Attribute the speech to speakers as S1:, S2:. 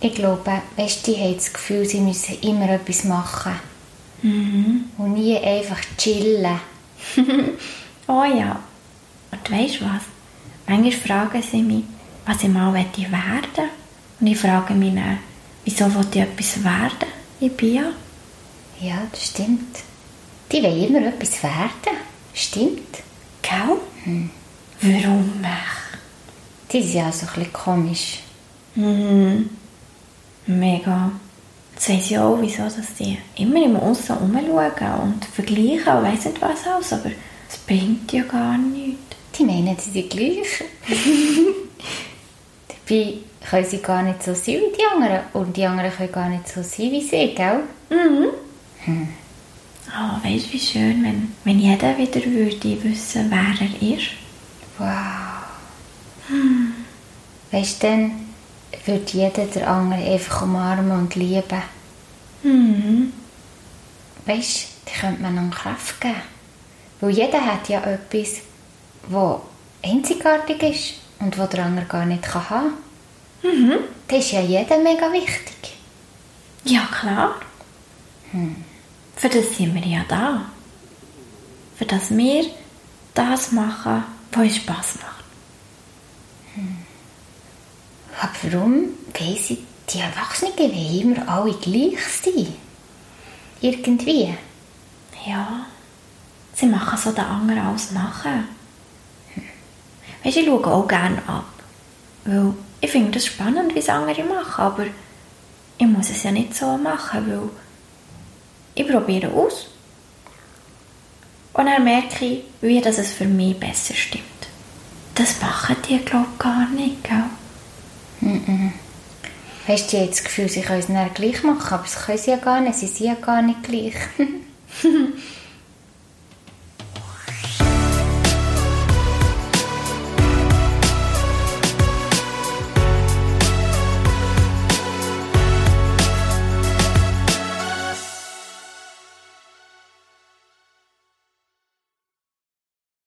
S1: Ich glaube, weißt, die haben das Gefühl, sie müssen immer etwas machen. Und nie einfach chillen.
S2: Oh ja. Und weißt du was? Manchmal fragen sie mich, was ich mal werden möchte. Und ich frage mich dann, wieso will ich etwas werden? Ich bin ja.
S1: Ja, das stimmt. Die wollen immer etwas werden. Stimmt.
S2: Gell? Warum mich?
S1: Die sind ja so ein bisschen komisch.
S2: Mega. Jetzt weiss ich auch, wieso dass die immer im Aussen rumschauen und vergleichen und weiss nicht was alles, aber es bringt ja gar nichts.
S1: Die meinen, die sind gleich. Dabei können sie gar nicht so sein wie die anderen. Und die anderen können gar nicht so sein wie sie, gell?
S2: Oh, weißt du, wie schön, wenn, wenn jeder wieder würde wissen, wer er ist?
S1: Wow. Weißt du, dann würde jeder der andere einfach umarmen und lieben. Weißt du, die könnte man an Kraft geben. Weil jeder hat ja etwas, das einzigartig ist und das der andere gar nicht kann haben kann. Das ist ja jeder mega wichtig.
S2: Ja, klar. Für das sind wir ja da. Für das wir das machen, was uns Spass macht.
S1: Aber warum weiss die Erwachsenen wollen immer alle gleich sein? Irgendwie.
S2: Ja, sie machen so den anderen alles nachher. Weißt du, ich schaue auch gerne ab. Weil ich finde das spannend, wie es andere machen, aber ich muss es ja nicht so machen, weil ich probiere aus. Und dann merke ich, wie das es für mich besser stimmt. Das machen die, glaube ich, gar nicht, gell?
S1: Weißt du, haben das Gefühl, sie können es gleich machen, aber das können sie ja gar nicht. Sie sind ja gar nicht gleich.